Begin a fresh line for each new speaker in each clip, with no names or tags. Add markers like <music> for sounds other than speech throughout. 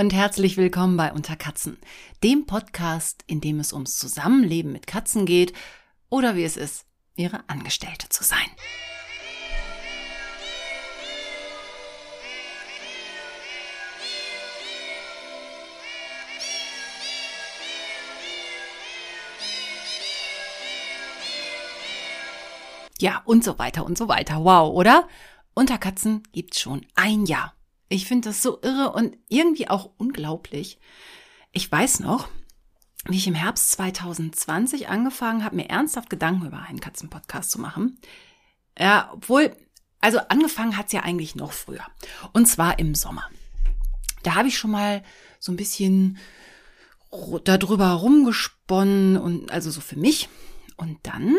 Und herzlich willkommen bei Unter Katzen, dem Podcast, in dem es ums Zusammenleben mit Katzen geht oder wie es ist, ihre Angestellte zu sein. Ja, und so weiter und so weiter. Wow, oder? Unter Katzen gibt's schon ein Jahr. Ich finde das so irre und irgendwie auch unglaublich. Ich weiß noch, wie ich im Herbst 2020 angefangen habe, mir ernsthaft Gedanken über einen Katzenpodcast zu machen. Ja, obwohl, also angefangen hat's ja eigentlich noch früher. Und zwar im Sommer. Da habe ich schon mal so ein bisschen darüber rumgesponnen und also so für mich. Und dann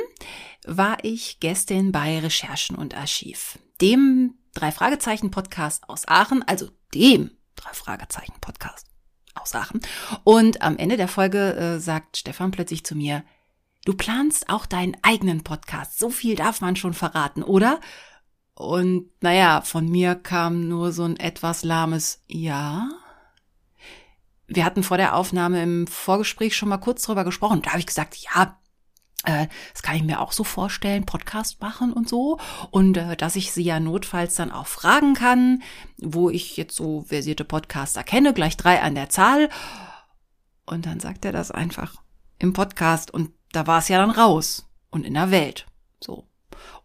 war ich Gästin bei Recherchen und Archiv, dem drei Fragezeichen Podcast aus Aachen, also dem drei Fragezeichen Podcast aus Aachen. Und am Ende der Folge äh, sagt Stefan plötzlich zu mir, du planst auch deinen eigenen Podcast. So viel darf man schon verraten, oder? Und naja, von mir kam nur so ein etwas lahmes Ja. Wir hatten vor der Aufnahme im Vorgespräch schon mal kurz drüber gesprochen. Da habe ich gesagt, ja, das kann ich mir auch so vorstellen, Podcast machen und so. Und äh, dass ich sie ja notfalls dann auch fragen kann, wo ich jetzt so versierte Podcaster kenne, gleich drei an der Zahl. Und dann sagt er das einfach im Podcast und da war es ja dann raus und in der Welt. So.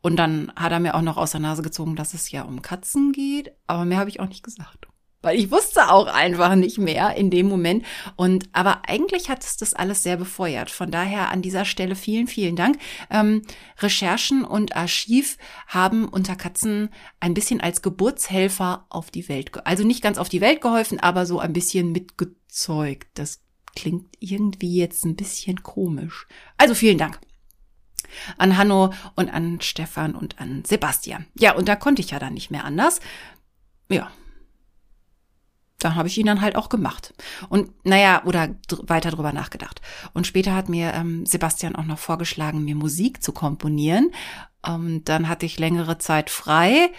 Und dann hat er mir auch noch aus der Nase gezogen, dass es ja um Katzen geht, aber mehr habe ich auch nicht gesagt weil ich wusste auch einfach nicht mehr in dem Moment. Und aber eigentlich hat es das alles sehr befeuert. Von daher an dieser Stelle vielen, vielen Dank. Ähm, Recherchen und Archiv haben unter Katzen ein bisschen als Geburtshelfer auf die Welt, also nicht ganz auf die Welt geholfen, aber so ein bisschen mitgezeugt. Das klingt irgendwie jetzt ein bisschen komisch. Also vielen Dank an Hanno und an Stefan und an Sebastian. Ja, und da konnte ich ja dann nicht mehr anders. Ja, da habe ich ihn dann halt auch gemacht. Und naja, oder dr weiter drüber nachgedacht. Und später hat mir ähm, Sebastian auch noch vorgeschlagen, mir Musik zu komponieren. Und dann hatte ich längere Zeit frei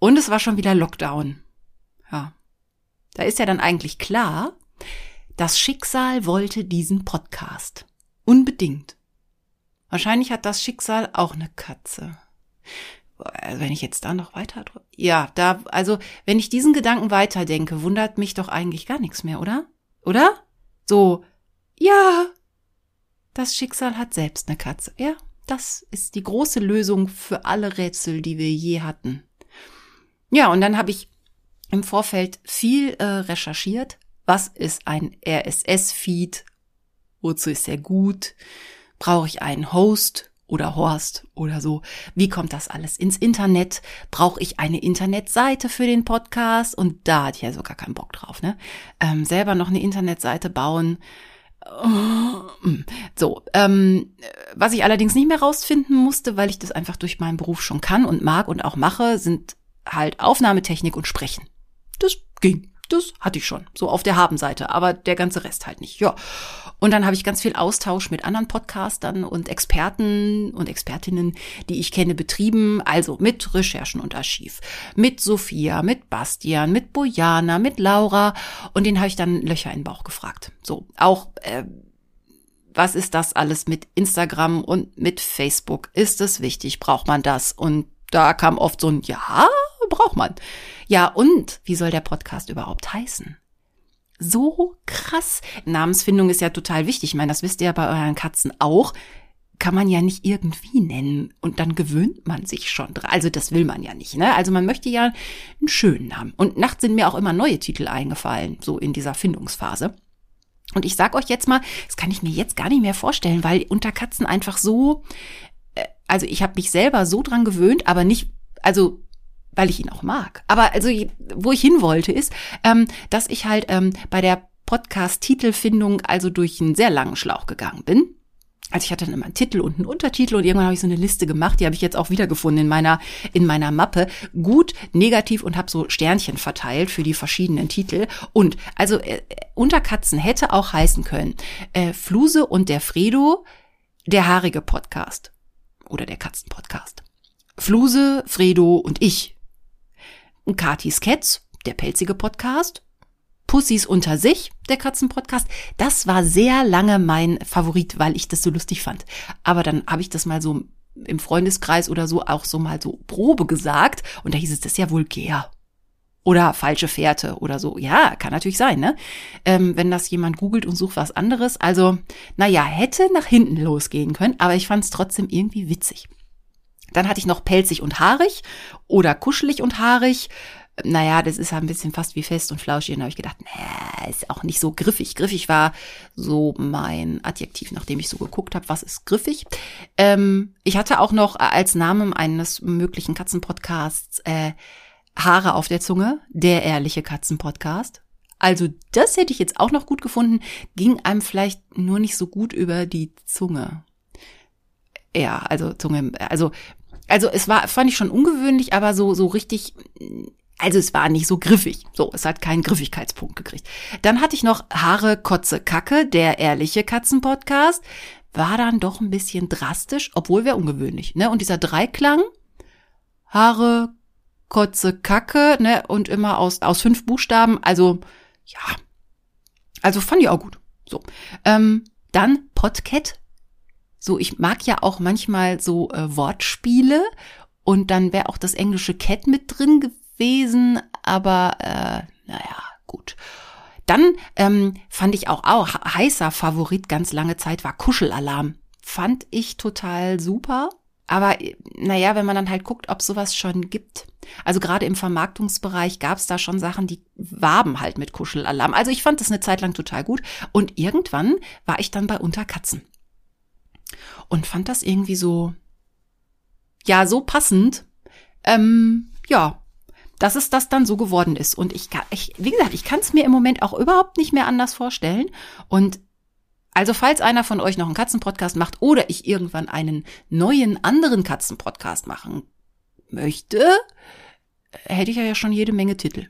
und es war schon wieder Lockdown. Ja. Da ist ja dann eigentlich klar, das Schicksal wollte diesen Podcast. Unbedingt. Wahrscheinlich hat das Schicksal auch eine Katze also wenn ich jetzt da noch weiter, ja, da, also wenn ich diesen Gedanken weiterdenke, wundert mich doch eigentlich gar nichts mehr, oder? Oder? So, ja, das Schicksal hat selbst eine Katze. Ja, das ist die große Lösung für alle Rätsel, die wir je hatten. Ja, und dann habe ich im Vorfeld viel äh, recherchiert. Was ist ein RSS-Feed? Wozu ist er gut? Brauche ich einen Host? Oder Horst oder so. Wie kommt das alles ins Internet? Brauche ich eine Internetseite für den Podcast? Und da hatte ich ja so gar keinen Bock drauf, ne? Ähm, selber noch eine Internetseite bauen. So, ähm, was ich allerdings nicht mehr rausfinden musste, weil ich das einfach durch meinen Beruf schon kann und mag und auch mache, sind halt Aufnahmetechnik und Sprechen. Das ging. Das hatte ich schon, so auf der Habenseite, aber der ganze Rest halt nicht. Ja. Und dann habe ich ganz viel Austausch mit anderen Podcastern und Experten und Expertinnen, die ich kenne, betrieben. Also mit Recherchen und Archiv. Mit Sophia, mit Bastian, mit Bojana, mit Laura. Und den habe ich dann Löcher in den Bauch gefragt. So, auch, äh, was ist das alles mit Instagram und mit Facebook? Ist es wichtig? Braucht man das? Und da kam oft so ein Ja, braucht man. Ja, und wie soll der Podcast überhaupt heißen? So krass. Namensfindung ist ja total wichtig. Ich meine, das wisst ihr ja bei euren Katzen auch. Kann man ja nicht irgendwie nennen und dann gewöhnt man sich schon dran. Also das will man ja nicht, ne? Also man möchte ja einen schönen Namen. Und nachts sind mir auch immer neue Titel eingefallen, so in dieser Findungsphase. Und ich sag euch jetzt mal, das kann ich mir jetzt gar nicht mehr vorstellen, weil unter Katzen einfach so, äh, also ich habe mich selber so dran gewöhnt, aber nicht, also weil ich ihn auch mag. Aber also, wo ich hin wollte, ist, ähm, dass ich halt ähm, bei der Podcast-Titelfindung also durch einen sehr langen Schlauch gegangen bin. Also ich hatte dann immer einen Titel und einen Untertitel und irgendwann habe ich so eine Liste gemacht, die habe ich jetzt auch wiedergefunden in meiner in meiner Mappe. Gut, negativ und habe so Sternchen verteilt für die verschiedenen Titel. Und also äh, Unterkatzen hätte auch heißen können äh, Fluse und der Fredo, der haarige Podcast oder der Katzenpodcast. Fluse, Fredo und ich, Katis Cats, der pelzige Podcast, Pussys unter sich, der Katzenpodcast. Das war sehr lange mein Favorit, weil ich das so lustig fand. Aber dann habe ich das mal so im Freundeskreis oder so auch so mal so Probe gesagt und da hieß es, das ist ja vulgär. Oder falsche Fährte oder so. Ja, kann natürlich sein, ne? Ähm, wenn das jemand googelt und sucht was anderes. Also, naja, hätte nach hinten losgehen können, aber ich fand es trotzdem irgendwie witzig. Dann hatte ich noch pelzig und haarig oder kuschelig und haarig. Naja, das ist ein bisschen fast wie fest und flauschig. Und da habe ich gedacht, nee, ist auch nicht so griffig. Griffig war so mein Adjektiv, nachdem ich so geguckt habe, was ist griffig. Ähm, ich hatte auch noch als Namen eines möglichen Katzenpodcasts äh, Haare auf der Zunge, der ehrliche Katzenpodcast. Also das hätte ich jetzt auch noch gut gefunden, ging einem vielleicht nur nicht so gut über die Zunge. Ja, also Zunge, also also es war fand ich schon ungewöhnlich, aber so so richtig also es war nicht so griffig. So, es hat keinen Griffigkeitspunkt gekriegt. Dann hatte ich noch Haare, Kotze, Kacke, der ehrliche Katzenpodcast. War dann doch ein bisschen drastisch, obwohl wäre ungewöhnlich. Ne? Und dieser Dreiklang, Haare, Kotze, Kacke, ne? Und immer aus, aus fünf Buchstaben. Also, ja. Also fand ich auch gut. So. Ähm, dann Podcat. So, ich mag ja auch manchmal so äh, Wortspiele. Und dann wäre auch das englische Cat mit drin gewesen, aber äh, naja, gut. Dann ähm, fand ich auch, auch heißer Favorit ganz lange Zeit war Kuschelalarm. Fand ich total super. Aber naja, wenn man dann halt guckt, ob sowas schon gibt. Also gerade im Vermarktungsbereich gab es da schon Sachen, die warben halt mit Kuschelalarm. Also ich fand das eine Zeit lang total gut. Und irgendwann war ich dann bei Unterkatzen. Und fand das irgendwie so, ja, so passend. Ähm, ja, dass es das dann so geworden ist. Und ich, ich wie gesagt, ich kann es mir im Moment auch überhaupt nicht mehr anders vorstellen. Und also falls einer von euch noch einen Katzenpodcast macht oder ich irgendwann einen neuen anderen Katzenpodcast machen möchte, hätte ich ja schon jede Menge Titel.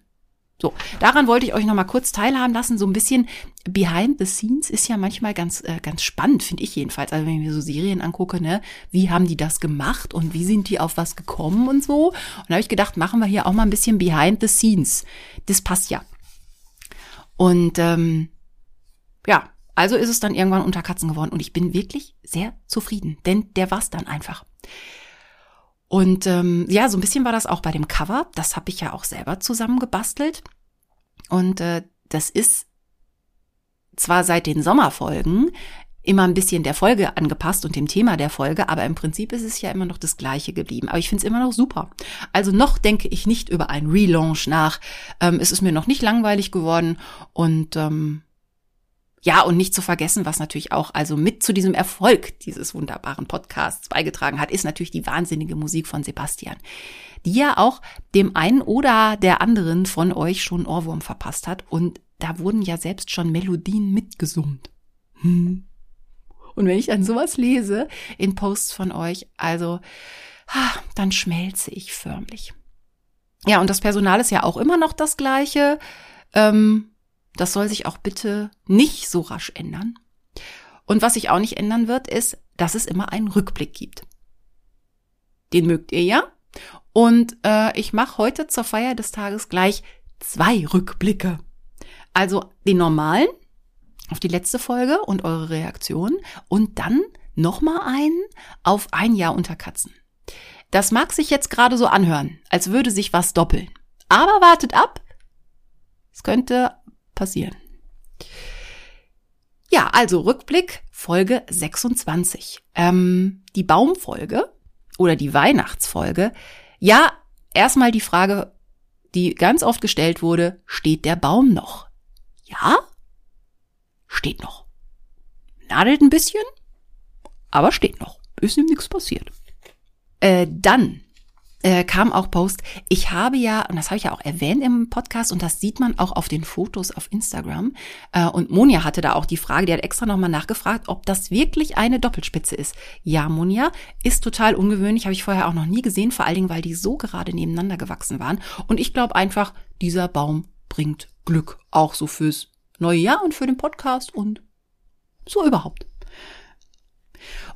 So, daran wollte ich euch noch mal kurz teilhaben lassen. So ein bisschen behind the scenes ist ja manchmal ganz, äh, ganz spannend, finde ich jedenfalls. Also wenn ich mir so Serien angucke, ne, wie haben die das gemacht und wie sind die auf was gekommen und so. Und da habe ich gedacht, machen wir hier auch mal ein bisschen behind the scenes. Das passt ja. Und ähm, ja, also ist es dann irgendwann unter Katzen geworden und ich bin wirklich sehr zufrieden, denn der war's dann einfach. Und ähm, ja, so ein bisschen war das auch bei dem Cover. Das habe ich ja auch selber zusammengebastelt. Und äh, das ist zwar seit den Sommerfolgen immer ein bisschen der Folge angepasst und dem Thema der Folge, aber im Prinzip ist es ja immer noch das gleiche geblieben. Aber ich finde es immer noch super. Also noch denke ich nicht über ein Relaunch nach. Ähm, es ist mir noch nicht langweilig geworden und ähm, ja, und nicht zu vergessen, was natürlich auch also mit zu diesem Erfolg dieses wunderbaren Podcasts beigetragen hat, ist natürlich die wahnsinnige Musik von Sebastian, die ja auch dem einen oder der anderen von euch schon Ohrwurm verpasst hat. Und da wurden ja selbst schon Melodien mitgesummt. Hm. Und wenn ich dann sowas lese in Posts von euch, also, dann schmelze ich förmlich. Ja, und das Personal ist ja auch immer noch das gleiche. Ähm, das soll sich auch bitte nicht so rasch ändern. Und was sich auch nicht ändern wird, ist, dass es immer einen Rückblick gibt. Den mögt ihr ja. Und äh, ich mache heute zur Feier des Tages gleich zwei Rückblicke. Also den normalen auf die letzte Folge und eure Reaktion und dann nochmal einen auf ein Jahr unter Katzen. Das mag sich jetzt gerade so anhören, als würde sich was doppeln. Aber wartet ab. Es könnte passieren. Ja, also Rückblick Folge 26. Ähm, die Baumfolge oder die Weihnachtsfolge. Ja, erstmal die Frage, die ganz oft gestellt wurde, steht der Baum noch? Ja, steht noch. Nadelt ein bisschen, aber steht noch. Ist ihm nichts passiert. Äh, dann äh, kam auch Post, ich habe ja, und das habe ich ja auch erwähnt im Podcast und das sieht man auch auf den Fotos auf Instagram. Äh, und Monja hatte da auch die Frage, die hat extra nochmal nachgefragt, ob das wirklich eine Doppelspitze ist. Ja, Monja, ist total ungewöhnlich, habe ich vorher auch noch nie gesehen, vor allen Dingen, weil die so gerade nebeneinander gewachsen waren. Und ich glaube einfach, dieser Baum bringt Glück, auch so fürs neue Jahr und für den Podcast und so überhaupt.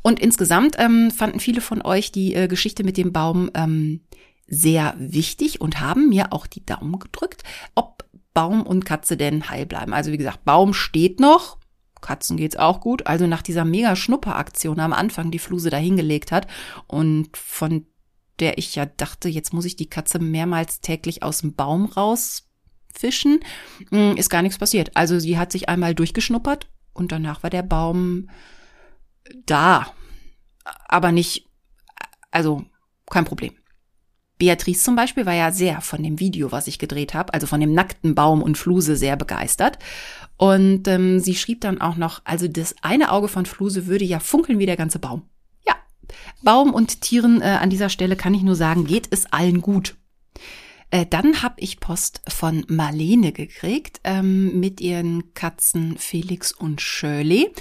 Und insgesamt ähm, fanden viele von euch die äh, Geschichte mit dem Baum ähm, sehr wichtig und haben mir auch die Daumen gedrückt. Ob Baum und Katze denn heil bleiben. Also wie gesagt, Baum steht noch, Katzen geht's auch gut. Also nach dieser mega Schnupperaktion am Anfang, die Fluse da hingelegt hat und von der ich ja dachte, jetzt muss ich die Katze mehrmals täglich aus dem Baum rausfischen, hm, ist gar nichts passiert. Also sie hat sich einmal durchgeschnuppert und danach war der Baum da. Aber nicht, also kein Problem. Beatrice zum Beispiel war ja sehr von dem Video, was ich gedreht habe, also von dem nackten Baum und Fluse sehr begeistert. Und ähm, sie schrieb dann auch noch, also das eine Auge von Fluse würde ja funkeln wie der ganze Baum. Ja, Baum und Tieren äh, an dieser Stelle kann ich nur sagen, geht es allen gut. Äh, dann habe ich Post von Marlene gekriegt ähm, mit ihren Katzen Felix und Shirley.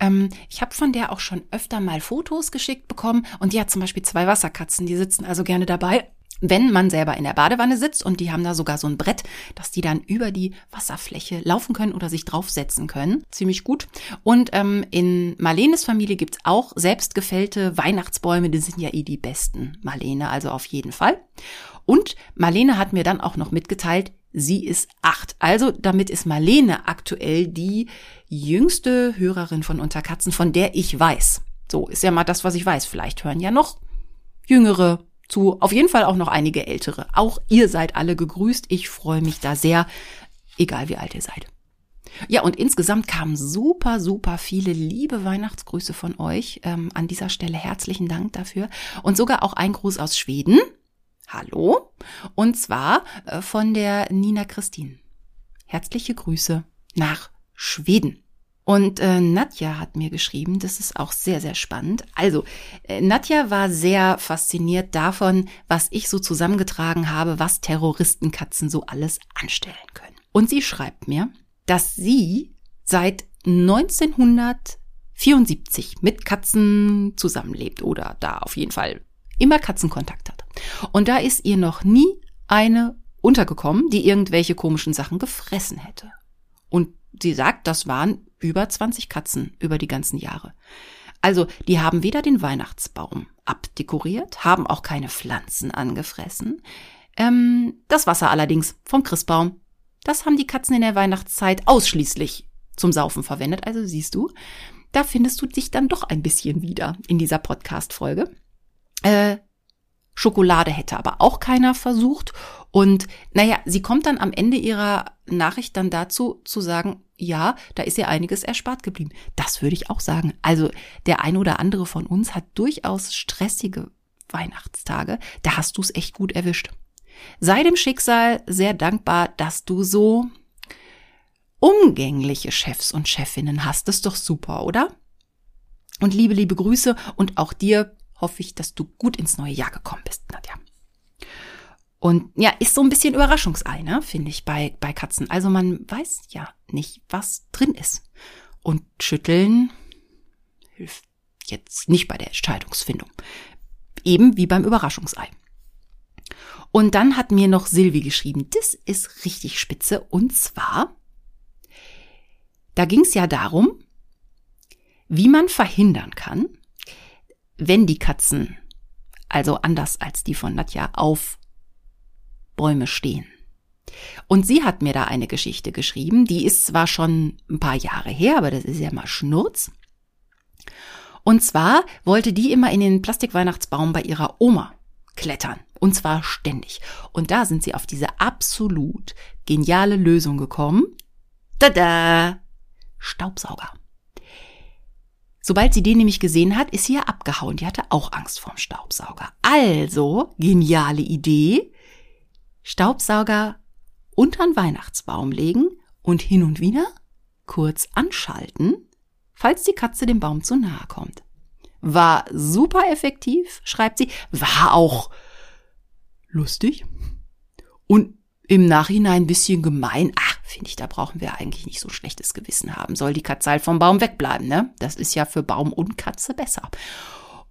Ähm, ich habe von der auch schon öfter mal Fotos geschickt bekommen und die hat zum Beispiel zwei Wasserkatzen, die sitzen also gerne dabei wenn man selber in der Badewanne sitzt und die haben da sogar so ein Brett, dass die dann über die Wasserfläche laufen können oder sich draufsetzen können. Ziemlich gut. Und ähm, in Marlenes Familie gibt's auch selbstgefällte Weihnachtsbäume, die sind ja eh die besten, Marlene, also auf jeden Fall. Und Marlene hat mir dann auch noch mitgeteilt, sie ist acht. Also damit ist Marlene aktuell die jüngste Hörerin von Unterkatzen, von der ich weiß. So ist ja mal das, was ich weiß. Vielleicht hören ja noch jüngere zu auf jeden Fall auch noch einige ältere. Auch ihr seid alle gegrüßt. Ich freue mich da sehr, egal wie alt ihr seid. Ja, und insgesamt kamen super, super viele liebe Weihnachtsgrüße von euch. Ähm, an dieser Stelle herzlichen Dank dafür. Und sogar auch ein Gruß aus Schweden. Hallo. Und zwar äh, von der Nina Christine. Herzliche Grüße nach Schweden. Und äh, Nadja hat mir geschrieben, das ist auch sehr, sehr spannend. Also, äh, Nadja war sehr fasziniert davon, was ich so zusammengetragen habe, was Terroristenkatzen so alles anstellen können. Und sie schreibt mir, dass sie seit 1974 mit Katzen zusammenlebt oder da auf jeden Fall immer Katzenkontakt hat. Und da ist ihr noch nie eine untergekommen, die irgendwelche komischen Sachen gefressen hätte. Und sie sagt, das waren über 20 Katzen über die ganzen Jahre. Also, die haben weder den Weihnachtsbaum abdekoriert, haben auch keine Pflanzen angefressen. Ähm, das Wasser allerdings vom Christbaum, das haben die Katzen in der Weihnachtszeit ausschließlich zum Saufen verwendet. Also siehst du, da findest du dich dann doch ein bisschen wieder in dieser Podcast-Folge. Äh, Schokolade hätte aber auch keiner versucht. Und naja, sie kommt dann am Ende ihrer Nachricht dann dazu zu sagen, ja, da ist ja einiges erspart geblieben. Das würde ich auch sagen. Also der ein oder andere von uns hat durchaus stressige Weihnachtstage. Da hast du es echt gut erwischt. Sei dem Schicksal sehr dankbar, dass du so umgängliche Chefs und Chefinnen hast. Das ist doch super, oder? Und liebe, liebe Grüße und auch dir hoffe ich, dass du gut ins neue Jahr gekommen bist, Nadja. Und ja, ist so ein bisschen Überraschungsei, ne, finde ich, bei, bei Katzen. Also man weiß ja nicht, was drin ist. Und schütteln hilft jetzt nicht bei der Entscheidungsfindung. Eben wie beim Überraschungsei. Und dann hat mir noch Silvi geschrieben, das ist richtig spitze. Und zwar, da ging es ja darum, wie man verhindern kann, wenn die Katzen, also anders als die von Nadja, auf Bäume stehen. Und sie hat mir da eine Geschichte geschrieben, die ist zwar schon ein paar Jahre her, aber das ist ja mal Schnurz. Und zwar wollte die immer in den Plastikweihnachtsbaum bei ihrer Oma klettern. Und zwar ständig. Und da sind sie auf diese absolut geniale Lösung gekommen. Tada! Staubsauger. Sobald sie den nämlich gesehen hat, ist sie ja abgehauen. Die hatte auch Angst vorm Staubsauger. Also, geniale Idee. Staubsauger unter den Weihnachtsbaum legen und hin und wieder kurz anschalten, falls die Katze dem Baum zu nahe kommt. War super effektiv, schreibt sie, war auch lustig und im Nachhinein ein bisschen gemein. Ach, finde ich, da brauchen wir eigentlich nicht so schlechtes Gewissen haben. Soll die Katze halt vom Baum wegbleiben, ne? Das ist ja für Baum und Katze besser.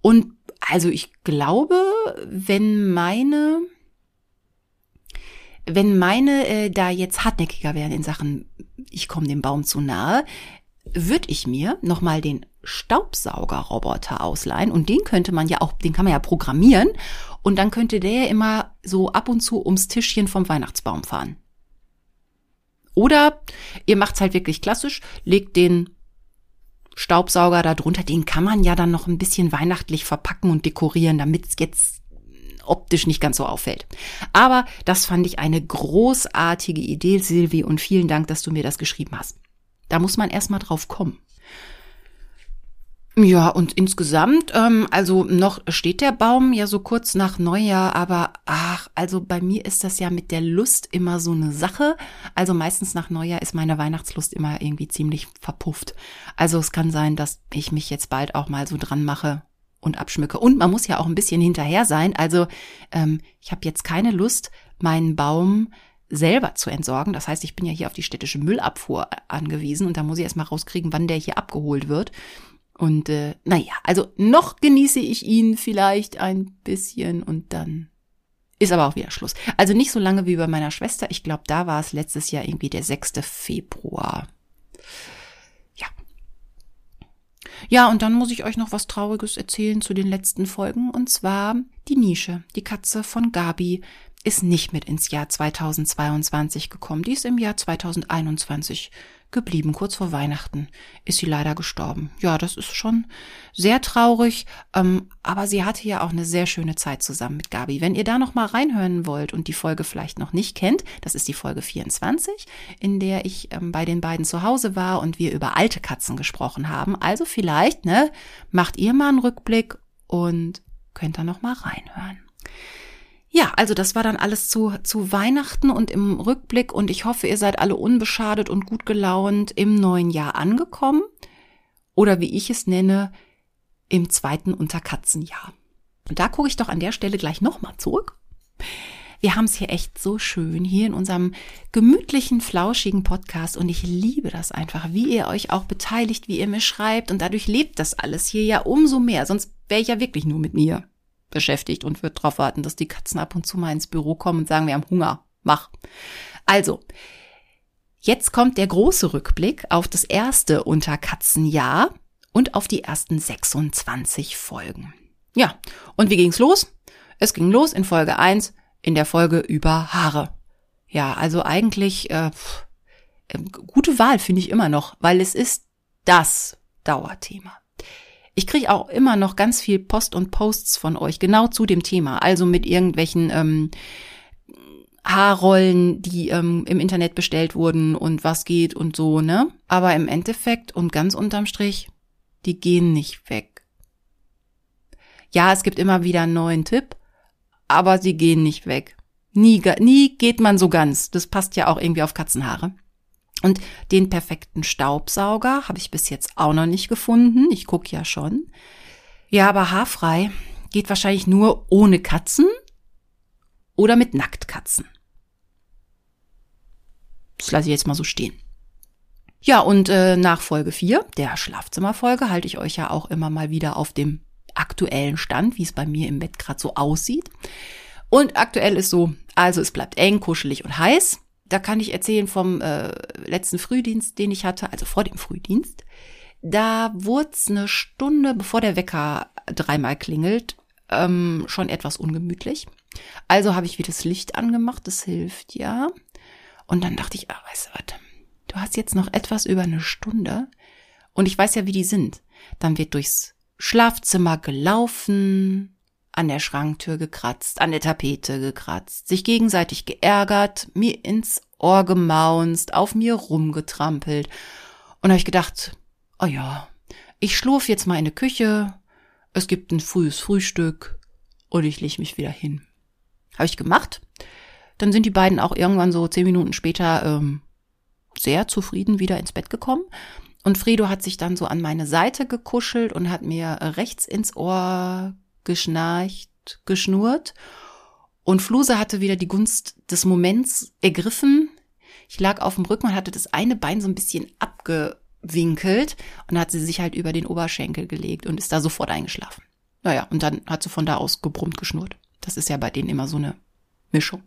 Und also ich glaube, wenn meine wenn meine äh, da jetzt hartnäckiger wären in Sachen, ich komme dem Baum zu nahe, würde ich mir nochmal den Staubsaugerroboter ausleihen und den könnte man ja auch, den kann man ja programmieren und dann könnte der immer so ab und zu ums Tischchen vom Weihnachtsbaum fahren. Oder ihr macht's halt wirklich klassisch, legt den Staubsauger da drunter, den kann man ja dann noch ein bisschen weihnachtlich verpacken und dekorieren, damit es jetzt optisch nicht ganz so auffällt. Aber das fand ich eine großartige Idee, Silvi, und vielen Dank, dass du mir das geschrieben hast. Da muss man erstmal drauf kommen. Ja, und insgesamt, ähm, also noch steht der Baum ja so kurz nach Neujahr, aber ach, also bei mir ist das ja mit der Lust immer so eine Sache. Also meistens nach Neujahr ist meine Weihnachtslust immer irgendwie ziemlich verpufft. Also es kann sein, dass ich mich jetzt bald auch mal so dran mache und abschmücke. Und man muss ja auch ein bisschen hinterher sein. Also ähm, ich habe jetzt keine Lust, meinen Baum selber zu entsorgen. Das heißt, ich bin ja hier auf die städtische Müllabfuhr angewiesen und da muss ich erstmal rauskriegen, wann der hier abgeholt wird. Und äh, naja, also noch genieße ich ihn vielleicht ein bisschen und dann ist aber auch wieder Schluss. Also nicht so lange wie bei meiner Schwester. Ich glaube, da war es letztes Jahr irgendwie der 6. Februar. Ja. Ja, und dann muss ich euch noch was Trauriges erzählen zu den letzten Folgen. Und zwar die Nische, die Katze von Gabi, ist nicht mit ins Jahr 2022 gekommen. Die ist im Jahr 2021 geblieben. Kurz vor Weihnachten ist sie leider gestorben. Ja, das ist schon sehr traurig, ähm, aber sie hatte ja auch eine sehr schöne Zeit zusammen mit Gabi. Wenn ihr da noch mal reinhören wollt und die Folge vielleicht noch nicht kennt, das ist die Folge 24, in der ich ähm, bei den beiden zu Hause war und wir über alte Katzen gesprochen haben. Also vielleicht, ne, macht ihr mal einen Rückblick und könnt da noch mal reinhören. Ja, also das war dann alles zu, zu Weihnachten und im Rückblick und ich hoffe, ihr seid alle unbeschadet und gut gelaunt im neuen Jahr angekommen oder wie ich es nenne, im zweiten Unterkatzenjahr. Und da gucke ich doch an der Stelle gleich nochmal zurück. Wir haben es hier echt so schön hier in unserem gemütlichen, flauschigen Podcast und ich liebe das einfach, wie ihr euch auch beteiligt, wie ihr mir schreibt und dadurch lebt das alles hier ja umso mehr, sonst wäre ich ja wirklich nur mit mir beschäftigt und wird darauf warten, dass die Katzen ab und zu mal ins Büro kommen und sagen, wir haben Hunger. Mach. Also, jetzt kommt der große Rückblick auf das erste Unterkatzenjahr und auf die ersten 26 Folgen. Ja, und wie ging's los? Es ging los in Folge 1, in der Folge über Haare. Ja, also eigentlich äh, äh gute Wahl finde ich immer noch, weil es ist das Dauerthema. Ich kriege auch immer noch ganz viel Post und Posts von euch, genau zu dem Thema. Also mit irgendwelchen ähm, Haarrollen, die ähm, im Internet bestellt wurden und was geht und so, ne? Aber im Endeffekt und ganz unterm Strich, die gehen nicht weg. Ja, es gibt immer wieder einen neuen Tipp, aber sie gehen nicht weg. Nie, nie geht man so ganz. Das passt ja auch irgendwie auf Katzenhaare. Und den perfekten Staubsauger habe ich bis jetzt auch noch nicht gefunden. Ich gucke ja schon. Ja, aber haarfrei geht wahrscheinlich nur ohne Katzen oder mit Nacktkatzen. Das lasse ich jetzt mal so stehen. Ja, und äh, nach Folge 4, der Schlafzimmerfolge, halte ich euch ja auch immer mal wieder auf dem aktuellen Stand, wie es bei mir im Bett gerade so aussieht. Und aktuell ist so, also es bleibt eng, kuschelig und heiß da kann ich erzählen vom äh, letzten Frühdienst, den ich hatte, also vor dem Frühdienst. Da wurde eine Stunde, bevor der Wecker dreimal klingelt, ähm, schon etwas ungemütlich. Also habe ich wieder das Licht angemacht, das hilft ja. Und dann dachte ich, ah, weißt du was, du hast jetzt noch etwas über eine Stunde und ich weiß ja, wie die sind. Dann wird durchs Schlafzimmer gelaufen, an der Schranktür gekratzt, an der Tapete gekratzt, sich gegenseitig geärgert, mir ins Ohr gemaunzt, auf mir rumgetrampelt. Und habe ich gedacht, oh ja, ich schlurf jetzt mal in die Küche, es gibt ein frühes Frühstück und ich leg mich wieder hin. Habe ich gemacht. Dann sind die beiden auch irgendwann so zehn Minuten später ähm, sehr zufrieden wieder ins Bett gekommen. Und Fredo hat sich dann so an meine Seite gekuschelt und hat mir rechts ins Ohr geschnarcht, geschnurrt. Und Fluse hatte wieder die Gunst des Moments ergriffen. Ich lag auf dem Rücken und hatte das eine Bein so ein bisschen abgewinkelt und hat sie sich halt über den Oberschenkel gelegt und ist da sofort eingeschlafen. Naja, und dann hat sie von da aus gebrummt geschnurrt. Das ist ja bei denen immer so eine Mischung.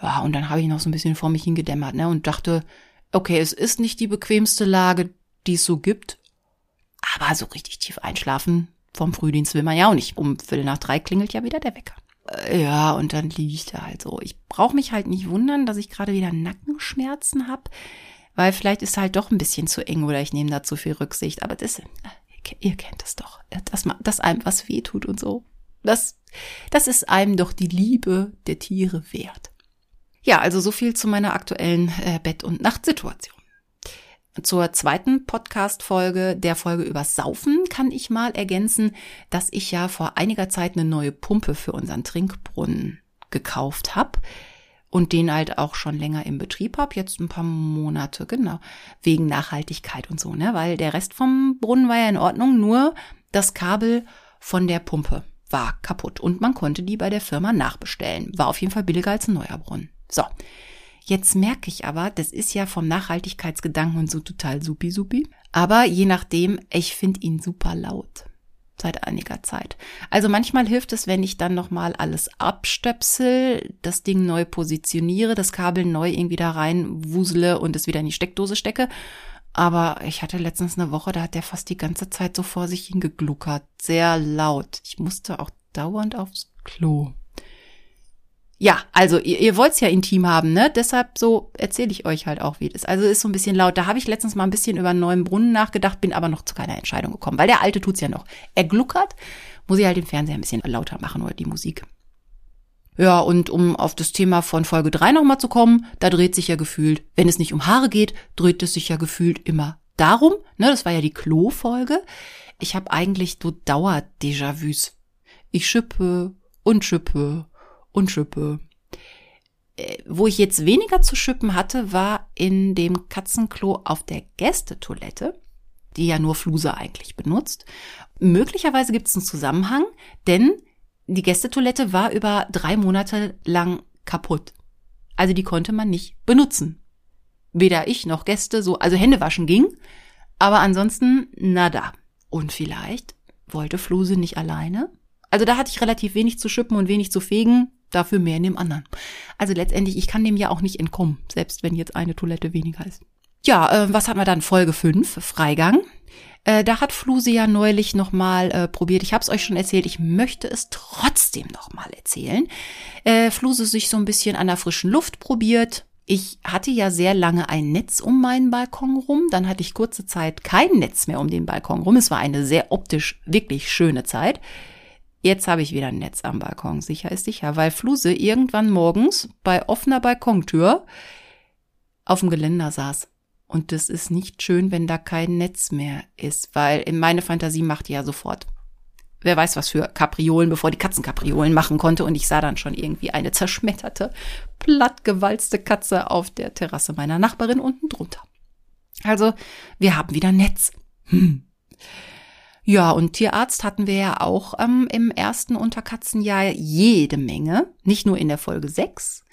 Ja, und dann habe ich noch so ein bisschen vor mich hingedämmert, ne, und dachte, okay, es ist nicht die bequemste Lage, die es so gibt, aber so richtig tief einschlafen vom Frühdienst will man ja auch nicht. Um Viertel nach drei klingelt ja wieder der Wecker. Äh, ja, und dann liege ich da halt so. Ich brauche mich halt nicht wundern, dass ich gerade wieder Nackenschmerzen habe, weil vielleicht ist halt doch ein bisschen zu eng oder ich nehme da zu viel Rücksicht. Aber das, äh, ihr kennt es doch, dass, man, dass einem was wehtut und so. Das, das ist einem doch die Liebe der Tiere wert. Ja, also so viel zu meiner aktuellen äh, Bett- und Nachtsituation. Zur zweiten Podcast-Folge, der Folge über Saufen, kann ich mal ergänzen, dass ich ja vor einiger Zeit eine neue Pumpe für unseren Trinkbrunnen gekauft habe und den halt auch schon länger im Betrieb habe, jetzt ein paar Monate, genau, wegen Nachhaltigkeit und so, ne, weil der Rest vom Brunnen war ja in Ordnung, nur das Kabel von der Pumpe war kaputt und man konnte die bei der Firma nachbestellen. War auf jeden Fall billiger als ein neuer Brunnen. So. Jetzt merke ich aber, das ist ja vom Nachhaltigkeitsgedanken und so total supi-supi. Aber je nachdem, ich finde ihn super laut. Seit einiger Zeit. Also manchmal hilft es, wenn ich dann nochmal alles abstöpsel, das Ding neu positioniere, das Kabel neu irgendwie da rein wusele und es wieder in die Steckdose stecke. Aber ich hatte letztens eine Woche, da hat der fast die ganze Zeit so vor sich hingegluckert. Sehr laut. Ich musste auch dauernd aufs Klo. Ja, also ihr, ihr wollt es ja intim haben, ne? Deshalb so erzähle ich euch halt auch, wie ist. Also ist so ein bisschen laut. Da habe ich letztens mal ein bisschen über einen neuen Brunnen nachgedacht, bin aber noch zu keiner Entscheidung gekommen, weil der alte tut's ja noch. Er gluckert, muss ich halt den Fernseher ein bisschen lauter machen oder die Musik. Ja, und um auf das Thema von Folge 3 nochmal zu kommen, da dreht sich ja gefühlt, wenn es nicht um Haare geht, dreht es sich ja gefühlt immer darum, ne, das war ja die Klo-Folge. Ich habe eigentlich so Dauer-Déjà-vus. Ich schippe und schippe und Schippe. Äh, wo ich jetzt weniger zu schippen hatte, war in dem Katzenklo auf der Gästetoilette, die ja nur Fluse eigentlich benutzt. Möglicherweise gibt es einen Zusammenhang, denn die Gästetoilette war über drei Monate lang kaputt. Also die konnte man nicht benutzen. Weder ich noch Gäste so, also Hände waschen ging, aber ansonsten nada. Und vielleicht wollte Fluse nicht alleine. Also da hatte ich relativ wenig zu schippen und wenig zu fegen dafür mehr in dem anderen. Also letztendlich, ich kann dem ja auch nicht entkommen, selbst wenn jetzt eine Toilette weniger ist. Ja, äh, was hatten wir dann? Folge 5, Freigang. Äh, da hat Fluse ja neulich nochmal äh, probiert. Ich habe es euch schon erzählt, ich möchte es trotzdem nochmal erzählen. Äh, Fluse sich so ein bisschen an der frischen Luft probiert. Ich hatte ja sehr lange ein Netz um meinen Balkon rum. Dann hatte ich kurze Zeit kein Netz mehr um den Balkon rum. Es war eine sehr optisch wirklich schöne Zeit. Jetzt habe ich wieder ein Netz am Balkon, sicher ist sicher, weil Fluse irgendwann morgens bei offener Balkontür auf dem Geländer saß. Und das ist nicht schön, wenn da kein Netz mehr ist, weil in meine Fantasie macht ja sofort. Wer weiß, was für Kapriolen, bevor die Katzen Kapriolen machen konnte. Und ich sah dann schon irgendwie eine zerschmetterte, plattgewalzte Katze auf der Terrasse meiner Nachbarin unten drunter. Also, wir haben wieder Netz. Hm. Ja, und Tierarzt hatten wir ja auch ähm, im ersten Unterkatzenjahr jede Menge, nicht nur in der Folge 6,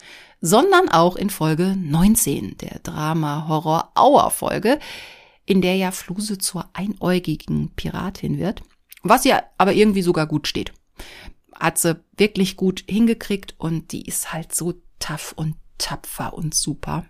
sondern auch in Folge 19, der Drama-Horror-Auer-Folge, in der ja Fluse zur einäugigen Piratin wird, was ja aber irgendwie sogar gut steht. Hat sie wirklich gut hingekriegt und die ist halt so tough und tapfer und super.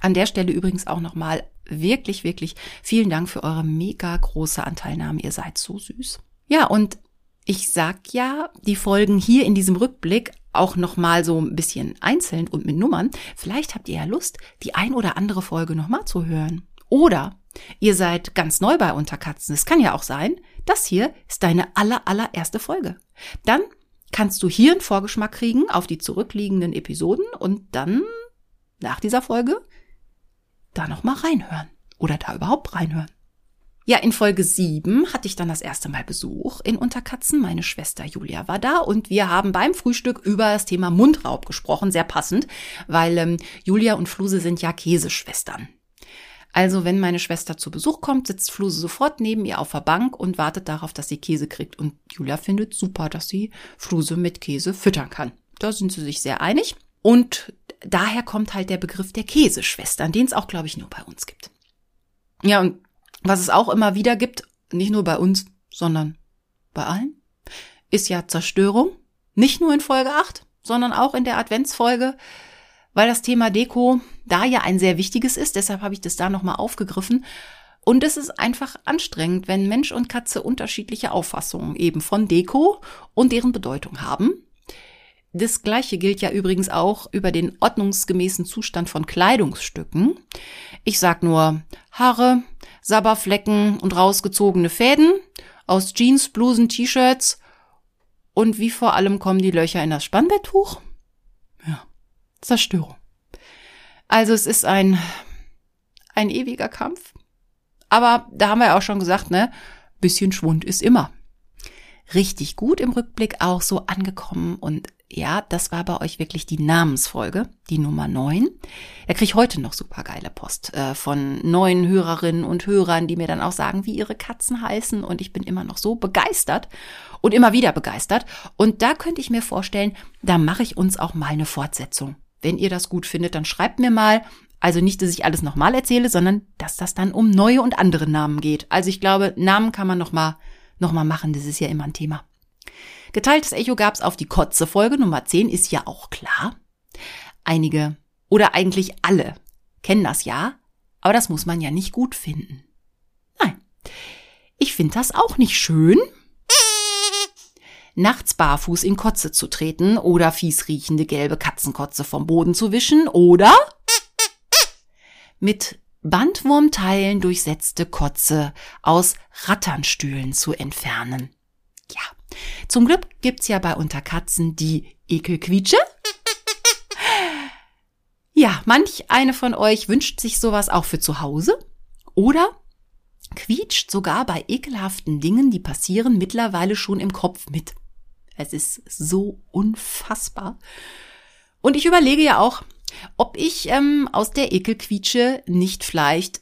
An der Stelle übrigens auch nochmal wirklich, wirklich vielen Dank für eure mega große Anteilnahme. Ihr seid so süß. Ja, und ich sag ja, die Folgen hier in diesem Rückblick auch nochmal so ein bisschen einzeln und mit Nummern. Vielleicht habt ihr ja Lust, die ein oder andere Folge nochmal zu hören. Oder ihr seid ganz neu bei Unterkatzen. Es kann ja auch sein, das hier ist deine aller, allererste Folge. Dann kannst du hier einen Vorgeschmack kriegen auf die zurückliegenden Episoden und dann nach dieser Folge da noch mal reinhören oder da überhaupt reinhören. Ja, in Folge 7 hatte ich dann das erste Mal Besuch in Unterkatzen. Meine Schwester Julia war da und wir haben beim Frühstück über das Thema Mundraub gesprochen, sehr passend, weil ähm, Julia und Fluse sind ja Käseschwestern. Also wenn meine Schwester zu Besuch kommt, sitzt Fluse sofort neben ihr auf der Bank und wartet darauf, dass sie Käse kriegt. Und Julia findet super, dass sie Fluse mit Käse füttern kann. Da sind sie sich sehr einig. Und daher kommt halt der Begriff der Käseschwestern, den es auch, glaube ich, nur bei uns gibt. Ja, und was es auch immer wieder gibt, nicht nur bei uns, sondern bei allen, ist ja Zerstörung. Nicht nur in Folge 8, sondern auch in der Adventsfolge, weil das Thema Deko da ja ein sehr wichtiges ist. Deshalb habe ich das da nochmal aufgegriffen. Und es ist einfach anstrengend, wenn Mensch und Katze unterschiedliche Auffassungen eben von Deko und deren Bedeutung haben. Das gleiche gilt ja übrigens auch über den ordnungsgemäßen Zustand von Kleidungsstücken. Ich sag nur Haare, Sabberflecken und rausgezogene Fäden aus Jeans, Blusen, T-Shirts und wie vor allem kommen die Löcher in das Spannbetttuch? Ja, Zerstörung. Also es ist ein, ein ewiger Kampf. Aber da haben wir ja auch schon gesagt, ne? Bisschen Schwund ist immer. Richtig gut im Rückblick auch so angekommen und ja, das war bei euch wirklich die Namensfolge, die Nummer 9. Da kriege ich heute noch super geile Post äh, von neuen Hörerinnen und Hörern, die mir dann auch sagen, wie ihre Katzen heißen. Und ich bin immer noch so begeistert und immer wieder begeistert. Und da könnte ich mir vorstellen, da mache ich uns auch mal eine Fortsetzung. Wenn ihr das gut findet, dann schreibt mir mal. Also nicht, dass ich alles nochmal erzähle, sondern dass das dann um neue und andere Namen geht. Also ich glaube, Namen kann man nochmal noch mal machen. Das ist ja immer ein Thema. Geteiltes Echo gab's auf die Kotze-Folge Nummer 10, ist ja auch klar. Einige oder eigentlich alle kennen das ja, aber das muss man ja nicht gut finden. Nein, ich finde das auch nicht schön, nachts barfuß in Kotze zu treten oder fies riechende gelbe Katzenkotze vom Boden zu wischen oder mit Bandwurmteilen durchsetzte Kotze aus Ratternstühlen zu entfernen. Zum Glück gibt's ja bei Unterkatzen die Ekelquietsche. Ja, manch eine von euch wünscht sich sowas auch für zu Hause oder quietscht sogar bei ekelhaften Dingen, die passieren, mittlerweile schon im Kopf mit. Es ist so unfassbar. Und ich überlege ja auch, ob ich ähm, aus der Ekelquietsche nicht vielleicht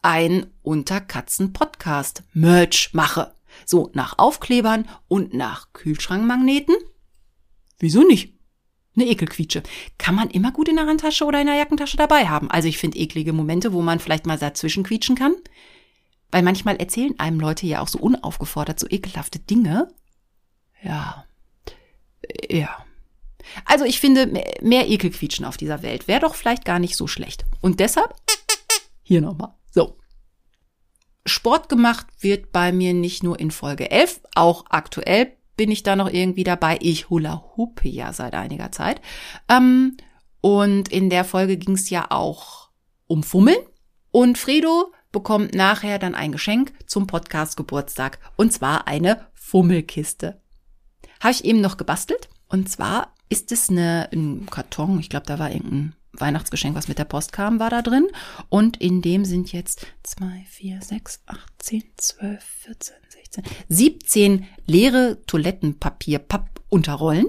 ein Unterkatzen-Podcast-Merch mache. So nach Aufklebern und nach Kühlschrankmagneten? Wieso nicht? Eine Ekelquietsche. Kann man immer gut in der Handtasche oder in der Jackentasche dabei haben. Also ich finde eklige Momente, wo man vielleicht mal dazwischen quietschen kann. Weil manchmal erzählen einem Leute ja auch so unaufgefordert so ekelhafte Dinge. Ja. Ja. Also ich finde, mehr Ekelquietschen auf dieser Welt wäre doch vielleicht gar nicht so schlecht. Und deshalb hier nochmal. So. Sport gemacht wird bei mir nicht nur in Folge 11, auch aktuell bin ich da noch irgendwie dabei. Ich hula hupe ja seit einiger Zeit. Ähm, und in der Folge ging es ja auch um Fummeln. Und Fredo bekommt nachher dann ein Geschenk zum Podcast Geburtstag. Und zwar eine Fummelkiste. Habe ich eben noch gebastelt. Und zwar ist es eine, ein Karton. Ich glaube, da war irgendein Weihnachtsgeschenk, was mit der Post kam, war da drin. Und in dem sind jetzt zwei, vier, sechs, acht, zehn, zwölf, vierzehn, sechzehn, siebzehn leere Toilettenpapier, Pappunterrollen.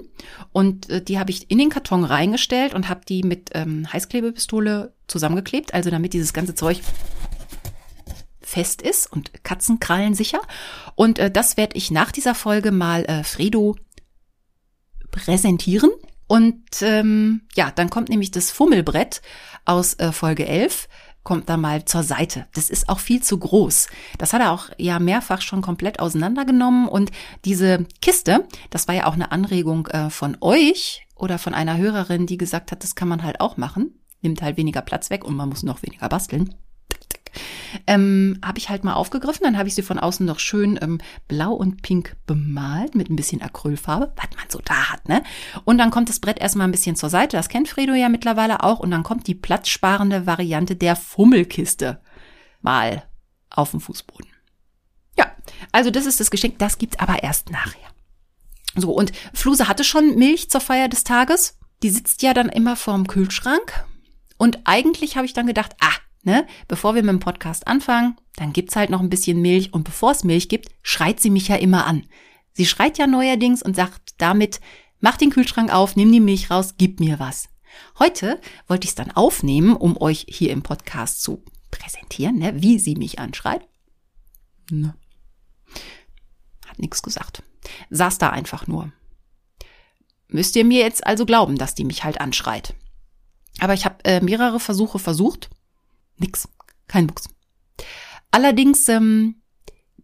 Und äh, die habe ich in den Karton reingestellt und habe die mit ähm, Heißklebepistole zusammengeklebt, also damit dieses ganze Zeug fest ist und Katzenkrallen sicher. Und äh, das werde ich nach dieser Folge mal äh, Fredo präsentieren und ähm, ja, dann kommt nämlich das Fummelbrett aus äh, Folge 11 kommt da mal zur Seite. Das ist auch viel zu groß. Das hat er auch ja mehrfach schon komplett auseinandergenommen und diese Kiste, das war ja auch eine Anregung äh, von euch oder von einer Hörerin, die gesagt hat, das kann man halt auch machen. Nimmt halt weniger Platz weg und man muss noch weniger basteln ähm, habe ich halt mal aufgegriffen. Dann habe ich sie von außen noch schön ähm, blau und pink bemalt mit ein bisschen Acrylfarbe, was man so da hat, ne? Und dann kommt das Brett erstmal ein bisschen zur Seite. Das kennt Fredo ja mittlerweile auch. Und dann kommt die platzsparende Variante der Fummelkiste mal auf dem Fußboden. Ja, also das ist das Geschenk. Das gibt's aber erst nachher. So, und Fluse hatte schon Milch zur Feier des Tages. Die sitzt ja dann immer vorm Kühlschrank. Und eigentlich habe ich dann gedacht, ah, ne, bevor wir mit dem Podcast anfangen, dann gibt's halt noch ein bisschen Milch und bevor es Milch gibt, schreit sie mich ja immer an. Sie schreit ja neuerdings und sagt damit, mach den Kühlschrank auf, nimm die Milch raus, gib mir was. Heute wollte ich es dann aufnehmen, um euch hier im Podcast zu präsentieren, ne, wie sie mich anschreit. Ne. Hat nichts gesagt. Saß da einfach nur. Müsst ihr mir jetzt also glauben, dass die mich halt anschreit. Aber ich habe äh, mehrere Versuche versucht Nix. Kein Mucks. Allerdings ähm,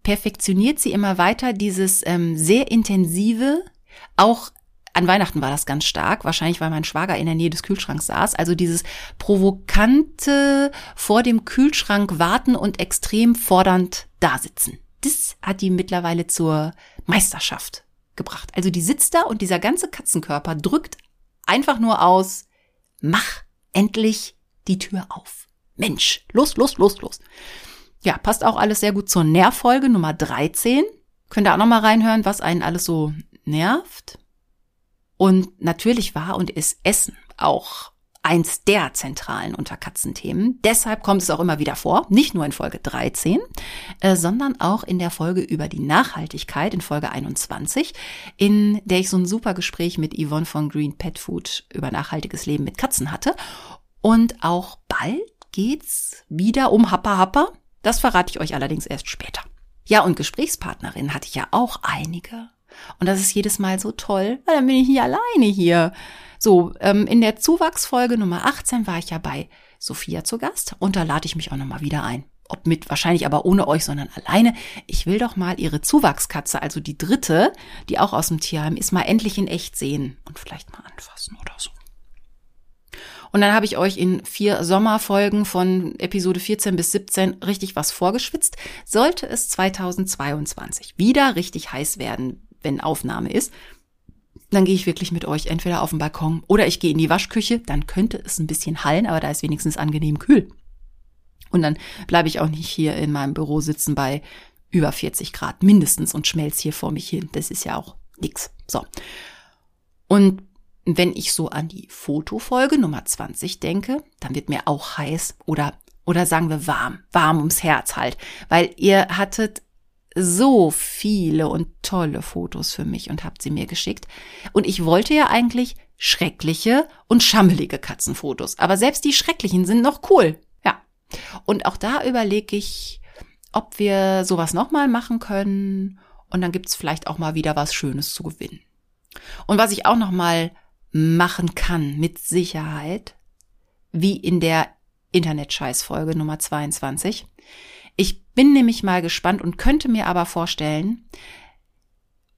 perfektioniert sie immer weiter dieses ähm, sehr intensive, auch an Weihnachten war das ganz stark, wahrscheinlich weil mein Schwager in der Nähe des Kühlschranks saß. Also dieses provokante vor dem Kühlschrank warten und extrem fordernd dasitzen. Das hat die mittlerweile zur Meisterschaft gebracht. Also die sitzt da und dieser ganze Katzenkörper drückt einfach nur aus, mach endlich die Tür auf. Mensch, los, los, los, los. Ja, passt auch alles sehr gut zur Nährfolge Nummer 13. Könnt ihr auch noch mal reinhören, was einen alles so nervt. Und natürlich war und ist Essen auch eins der zentralen Unterkatzenthemen. Deshalb kommt es auch immer wieder vor, nicht nur in Folge 13, äh, sondern auch in der Folge über die Nachhaltigkeit in Folge 21, in der ich so ein super Gespräch mit Yvonne von Green Pet Food über nachhaltiges Leben mit Katzen hatte. Und auch bald geht's wieder um Happa Happa. Das verrate ich euch allerdings erst später. Ja, und Gesprächspartnerin hatte ich ja auch einige. Und das ist jedes Mal so toll, weil dann bin ich nicht alleine hier. So, ähm, in der Zuwachsfolge Nummer 18 war ich ja bei Sophia zu Gast und da lade ich mich auch nochmal wieder ein. Ob mit, wahrscheinlich aber ohne euch, sondern alleine. Ich will doch mal ihre Zuwachskatze, also die dritte, die auch aus dem Tierheim ist, mal endlich in echt sehen und vielleicht mal anfassen oder so. Und dann habe ich euch in vier Sommerfolgen von Episode 14 bis 17 richtig was vorgeschwitzt. Sollte es 2022 wieder richtig heiß werden, wenn Aufnahme ist, dann gehe ich wirklich mit euch entweder auf den Balkon oder ich gehe in die Waschküche, dann könnte es ein bisschen hallen, aber da ist wenigstens angenehm kühl. Und dann bleibe ich auch nicht hier in meinem Büro sitzen bei über 40 Grad mindestens und schmelz hier vor mich hin. Das ist ja auch nix. So. Und wenn ich so an die Fotofolge Nummer 20 denke, dann wird mir auch heiß oder, oder sagen wir warm, warm ums Herz halt, weil ihr hattet so viele und tolle Fotos für mich und habt sie mir geschickt. Und ich wollte ja eigentlich schreckliche und schammelige Katzenfotos. Aber selbst die schrecklichen sind noch cool. Ja. Und auch da überlege ich, ob wir sowas nochmal machen können. Und dann gibt's vielleicht auch mal wieder was Schönes zu gewinnen. Und was ich auch nochmal machen kann, mit Sicherheit, wie in der Internet-Scheiß-Folge Nummer 22. Ich bin nämlich mal gespannt und könnte mir aber vorstellen,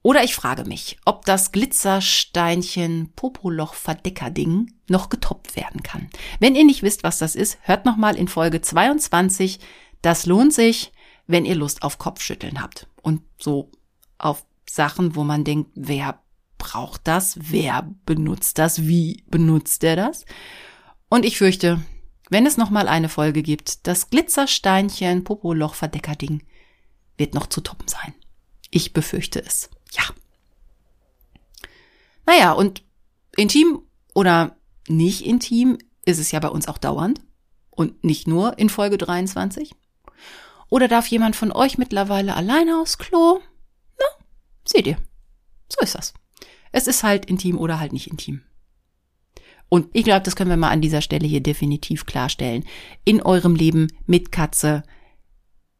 oder ich frage mich, ob das Glitzersteinchen Popoloch Verdecker-Ding noch getoppt werden kann. Wenn ihr nicht wisst, was das ist, hört noch mal in Folge 22. Das lohnt sich, wenn ihr Lust auf Kopfschütteln habt. Und so auf Sachen, wo man denkt, wer braucht das? Wer benutzt das? Wie benutzt er das? Und ich fürchte, wenn es noch mal eine Folge gibt, das Glitzersteinchen Popoloch Verdeckerding wird noch zu toppen sein. Ich befürchte es. Ja. Naja, und intim oder nicht intim ist es ja bei uns auch dauernd und nicht nur in Folge 23. Oder darf jemand von euch mittlerweile alleine aufs Klo? Na, seht ihr. So ist das. Es ist halt intim oder halt nicht intim. Und ich glaube, das können wir mal an dieser Stelle hier definitiv klarstellen. In eurem Leben mit Katze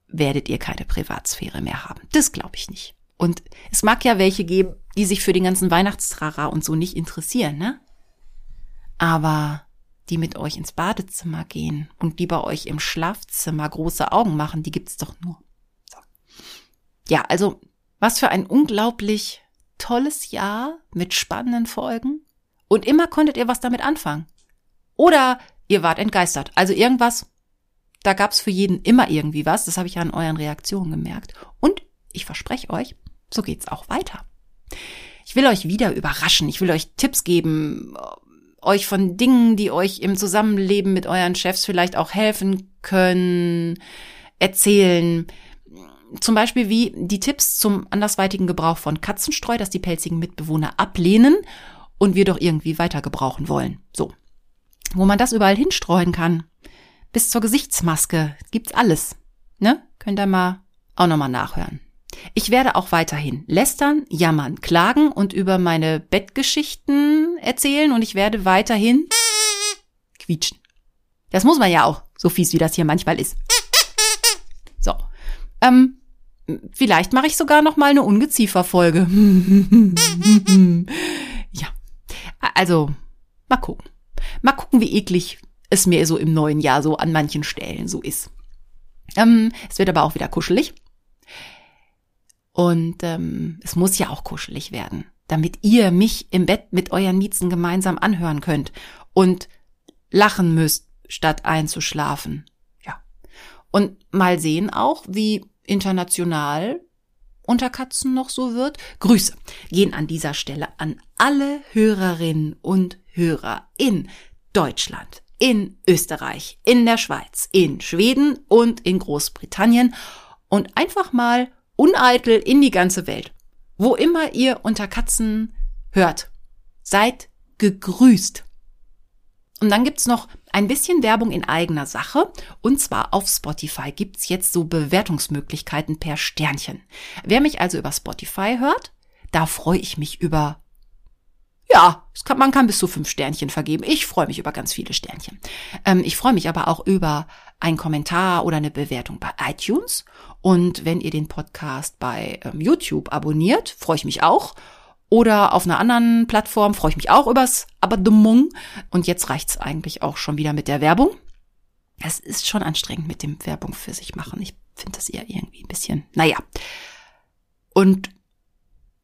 werdet ihr keine Privatsphäre mehr haben. Das glaube ich nicht. Und es mag ja welche geben, die sich für den ganzen Weihnachtstrara und so nicht interessieren, ne? Aber die mit euch ins Badezimmer gehen und die bei euch im Schlafzimmer große Augen machen, die gibt's doch nur. So. Ja, also was für ein unglaublich tolles Jahr mit spannenden Folgen und immer konntet ihr was damit anfangen. Oder ihr wart entgeistert. Also irgendwas, da gab's für jeden immer irgendwie was. Das habe ich ja an euren Reaktionen gemerkt. Und ich verspreche euch, so geht's auch weiter. Ich will euch wieder überraschen. Ich will euch Tipps geben, euch von Dingen, die euch im Zusammenleben mit euren Chefs vielleicht auch helfen können, erzählen. Zum Beispiel wie die Tipps zum andersweitigen Gebrauch von Katzenstreu, das die pelzigen Mitbewohner ablehnen und wir doch irgendwie weiter gebrauchen wollen. So. Wo man das überall hinstreuen kann. Bis zur Gesichtsmaske gibt's alles. Ne? Könnt ihr mal auch nochmal nachhören. Ich werde auch weiterhin lästern, jammern, klagen und über meine Bettgeschichten erzählen und ich werde weiterhin quietschen. Das muss man ja auch, so fies wie das hier manchmal ist. So. Ähm, vielleicht mache ich sogar noch mal eine Ungezieferfolge. <laughs> Also, mal gucken. Mal gucken, wie eklig es mir so im neuen Jahr so an manchen Stellen so ist. Ähm, es wird aber auch wieder kuschelig. Und ähm, es muss ja auch kuschelig werden, damit ihr mich im Bett mit euren Miezen gemeinsam anhören könnt und lachen müsst, statt einzuschlafen. Ja. Und mal sehen auch, wie international unter Katzen noch so wird. Grüße gehen an dieser Stelle an alle Hörerinnen und Hörer in Deutschland, in Österreich, in der Schweiz, in Schweden und in Großbritannien und einfach mal uneitel in die ganze Welt. Wo immer ihr unter Katzen hört, seid gegrüßt. Und dann gibt's noch ein bisschen Werbung in eigener Sache. Und zwar auf Spotify gibt's jetzt so Bewertungsmöglichkeiten per Sternchen. Wer mich also über Spotify hört, da freue ich mich über ja, kann, man kann bis zu fünf Sternchen vergeben. Ich freue mich über ganz viele Sternchen. Ähm, ich freue mich aber auch über einen Kommentar oder eine Bewertung bei iTunes. Und wenn ihr den Podcast bei ähm, YouTube abonniert, freue ich mich auch. Oder auf einer anderen Plattform freue ich mich auch übers Abonnement. Und jetzt reicht's eigentlich auch schon wieder mit der Werbung. Es ist schon anstrengend mit dem Werbung für sich machen. Ich finde das eher irgendwie ein bisschen, naja. Und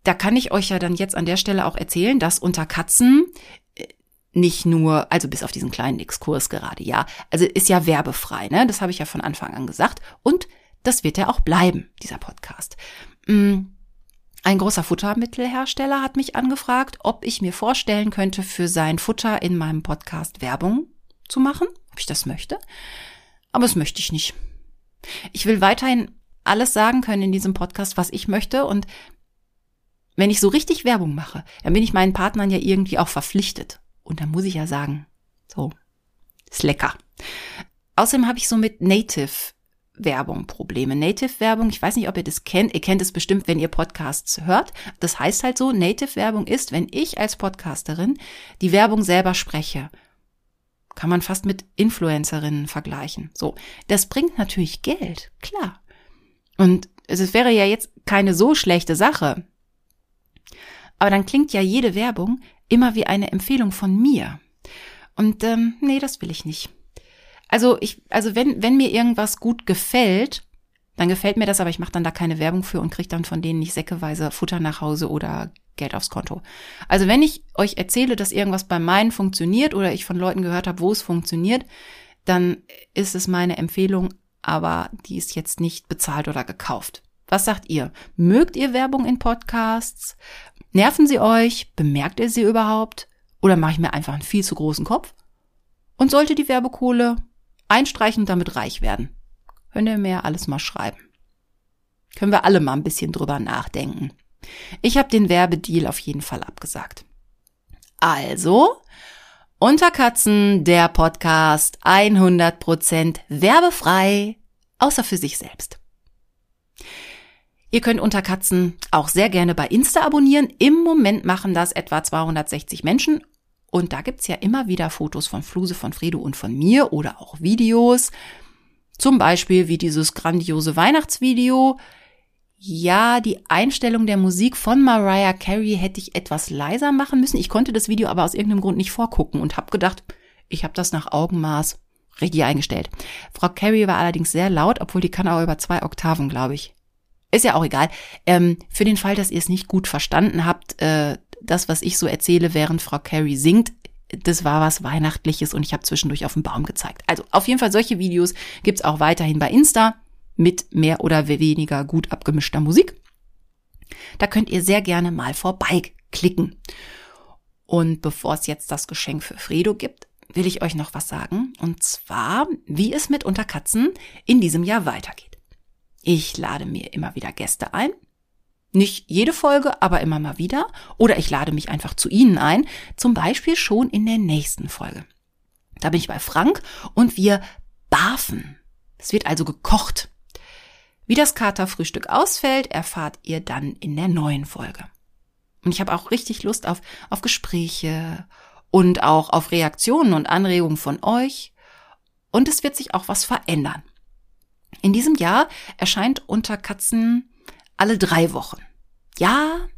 da kann ich euch ja dann jetzt an der Stelle auch erzählen, dass unter Katzen äh, nicht nur, also bis auf diesen kleinen Exkurs gerade, ja, also ist ja werbefrei, ne? Das habe ich ja von Anfang an gesagt. Und das wird ja auch bleiben, dieser Podcast. Mm, ein großer Futtermittelhersteller hat mich angefragt, ob ich mir vorstellen könnte, für sein Futter in meinem Podcast Werbung zu machen, ob ich das möchte. Aber das möchte ich nicht. Ich will weiterhin alles sagen können in diesem Podcast, was ich möchte. Und wenn ich so richtig Werbung mache, dann bin ich meinen Partnern ja irgendwie auch verpflichtet. Und dann muss ich ja sagen, so, ist lecker. Außerdem habe ich so mit Native Werbung Probleme. Native Werbung, ich weiß nicht, ob ihr das kennt. Ihr kennt es bestimmt, wenn ihr Podcasts hört. Das heißt halt so, Native Werbung ist, wenn ich als Podcasterin die Werbung selber spreche. Kann man fast mit Influencerinnen vergleichen. So. Das bringt natürlich Geld. Klar. Und es wäre ja jetzt keine so schlechte Sache, aber dann klingt ja jede Werbung immer wie eine Empfehlung von mir. Und ähm, nee, das will ich nicht. Also ich, also wenn wenn mir irgendwas gut gefällt, dann gefällt mir das, aber ich mache dann da keine Werbung für und kriege dann von denen nicht säckeweise Futter nach Hause oder Geld aufs Konto. Also wenn ich euch erzähle, dass irgendwas bei meinen funktioniert oder ich von Leuten gehört habe, wo es funktioniert, dann ist es meine Empfehlung, aber die ist jetzt nicht bezahlt oder gekauft. Was sagt ihr? Mögt ihr Werbung in Podcasts? Nerven sie euch? Bemerkt ihr sie überhaupt? Oder mache ich mir einfach einen viel zu großen Kopf? Und sollte die Werbekohle einstreichen und damit reich werden? Könnt ihr mir alles mal schreiben. Können wir alle mal ein bisschen drüber nachdenken. Ich habe den Werbedeal auf jeden Fall abgesagt. Also, Unterkatzen, der Podcast 100% werbefrei, außer für sich selbst. Ihr könnt Unterkatzen auch sehr gerne bei Insta abonnieren. Im Moment machen das etwa 260 Menschen. Und da gibt's ja immer wieder Fotos von Fluse, von Fredo und von mir oder auch Videos. Zum Beispiel wie dieses grandiose Weihnachtsvideo. Ja, die Einstellung der Musik von Mariah Carey hätte ich etwas leiser machen müssen. Ich konnte das Video aber aus irgendeinem Grund nicht vorgucken und habe gedacht, ich habe das nach Augenmaß richtig eingestellt. Frau Carey war allerdings sehr laut, obwohl die kann auch über zwei Oktaven, glaube ich. Ist ja auch egal. Ähm, für den Fall, dass ihr es nicht gut verstanden habt, äh, das, was ich so erzähle, während Frau Carey singt, das war was Weihnachtliches und ich habe zwischendurch auf den Baum gezeigt. Also auf jeden Fall solche Videos gibt's auch weiterhin bei Insta mit mehr oder weniger gut abgemischter Musik. Da könnt ihr sehr gerne mal vorbeiklicken. Und bevor es jetzt das Geschenk für Fredo gibt, will ich euch noch was sagen. Und zwar, wie es mit Unterkatzen in diesem Jahr weitergeht. Ich lade mir immer wieder Gäste ein. Nicht jede Folge, aber immer mal wieder. Oder ich lade mich einfach zu Ihnen ein. Zum Beispiel schon in der nächsten Folge. Da bin ich bei Frank und wir barfen. Es wird also gekocht. Wie das Katerfrühstück ausfällt, erfahrt ihr dann in der neuen Folge. Und ich habe auch richtig Lust auf, auf Gespräche und auch auf Reaktionen und Anregungen von euch. Und es wird sich auch was verändern. In diesem Jahr erscheint unter Katzen alle drei Wochen. Ja,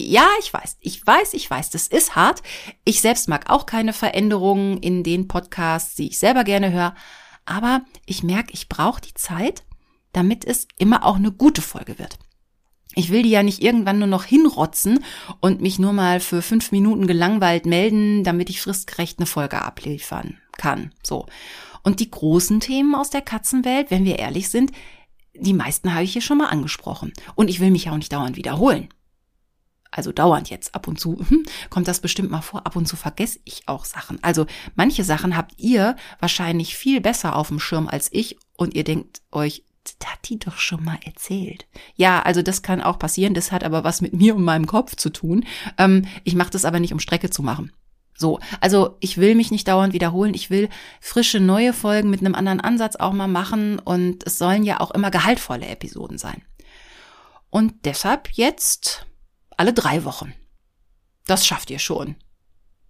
ja, ich weiß, ich weiß, ich weiß, das ist hart. Ich selbst mag auch keine Veränderungen in den Podcasts, die ich selber gerne höre. Aber ich merke, ich brauche die Zeit, damit es immer auch eine gute Folge wird. Ich will die ja nicht irgendwann nur noch hinrotzen und mich nur mal für fünf Minuten gelangweilt melden, damit ich fristgerecht eine Folge abliefern kann. So. Und die großen Themen aus der Katzenwelt, wenn wir ehrlich sind, die meisten habe ich hier schon mal angesprochen. Und ich will mich ja auch nicht dauernd wiederholen. Also dauernd jetzt ab und zu <laughs> hm, kommt das bestimmt mal vor. Ab und zu vergesse ich auch Sachen. Also manche Sachen habt ihr wahrscheinlich viel besser auf dem Schirm als ich und ihr denkt euch, das hat die doch schon mal erzählt. Ja, also das kann auch passieren. Das hat aber was mit mir und meinem Kopf zu tun. Ähm, ich mache das aber nicht, um Strecke zu machen. So, also ich will mich nicht dauernd wiederholen. Ich will frische neue Folgen mit einem anderen Ansatz auch mal machen und es sollen ja auch immer gehaltvolle Episoden sein. Und deshalb jetzt alle drei Wochen. Das schafft ihr schon.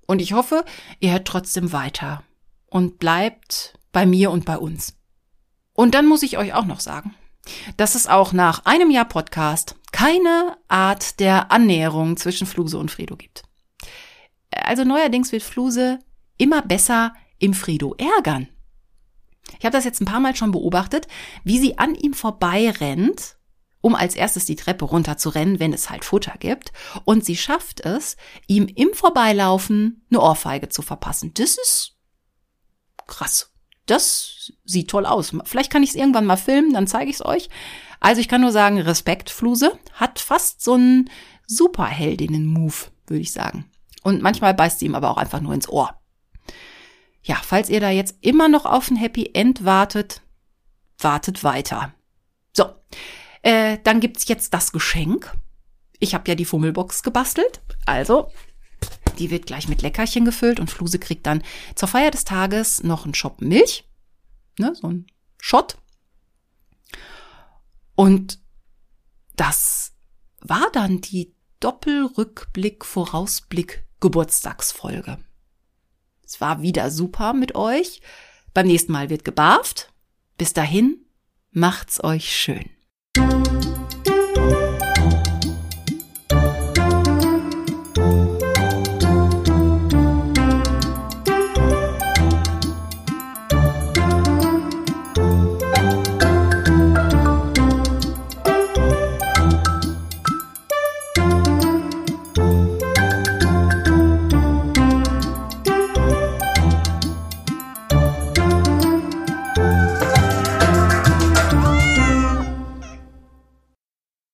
Und ich hoffe, ihr hört trotzdem weiter und bleibt bei mir und bei uns. Und dann muss ich euch auch noch sagen, dass es auch nach einem Jahr Podcast keine Art der Annäherung zwischen Fluse und Fredo gibt. Also neuerdings wird Fluse immer besser im Fredo ärgern. Ich habe das jetzt ein paar Mal schon beobachtet, wie sie an ihm vorbei rennt, um als erstes die Treppe runter zu rennen, wenn es halt Futter gibt. Und sie schafft es, ihm im Vorbeilaufen eine Ohrfeige zu verpassen. Das ist krass. Das sieht toll aus. Vielleicht kann ich es irgendwann mal filmen, dann zeige ich es euch. Also ich kann nur sagen, Respekt, Fluse hat fast so einen Superheldinnen-Move, würde ich sagen. Und manchmal beißt sie ihm aber auch einfach nur ins Ohr. Ja, falls ihr da jetzt immer noch auf ein Happy End wartet, wartet weiter. So, äh, dann gibt's jetzt das Geschenk. Ich habe ja die Fummelbox gebastelt. Also, die wird gleich mit Leckerchen gefüllt und Fluse kriegt dann zur Feier des Tages noch einen Shop Milch. Ne, so ein Shot. Und das war dann die Doppelrückblick, Vorausblick Geburtstagsfolge. Es war wieder super mit euch. Beim nächsten Mal wird gebarft. Bis dahin, macht's euch schön.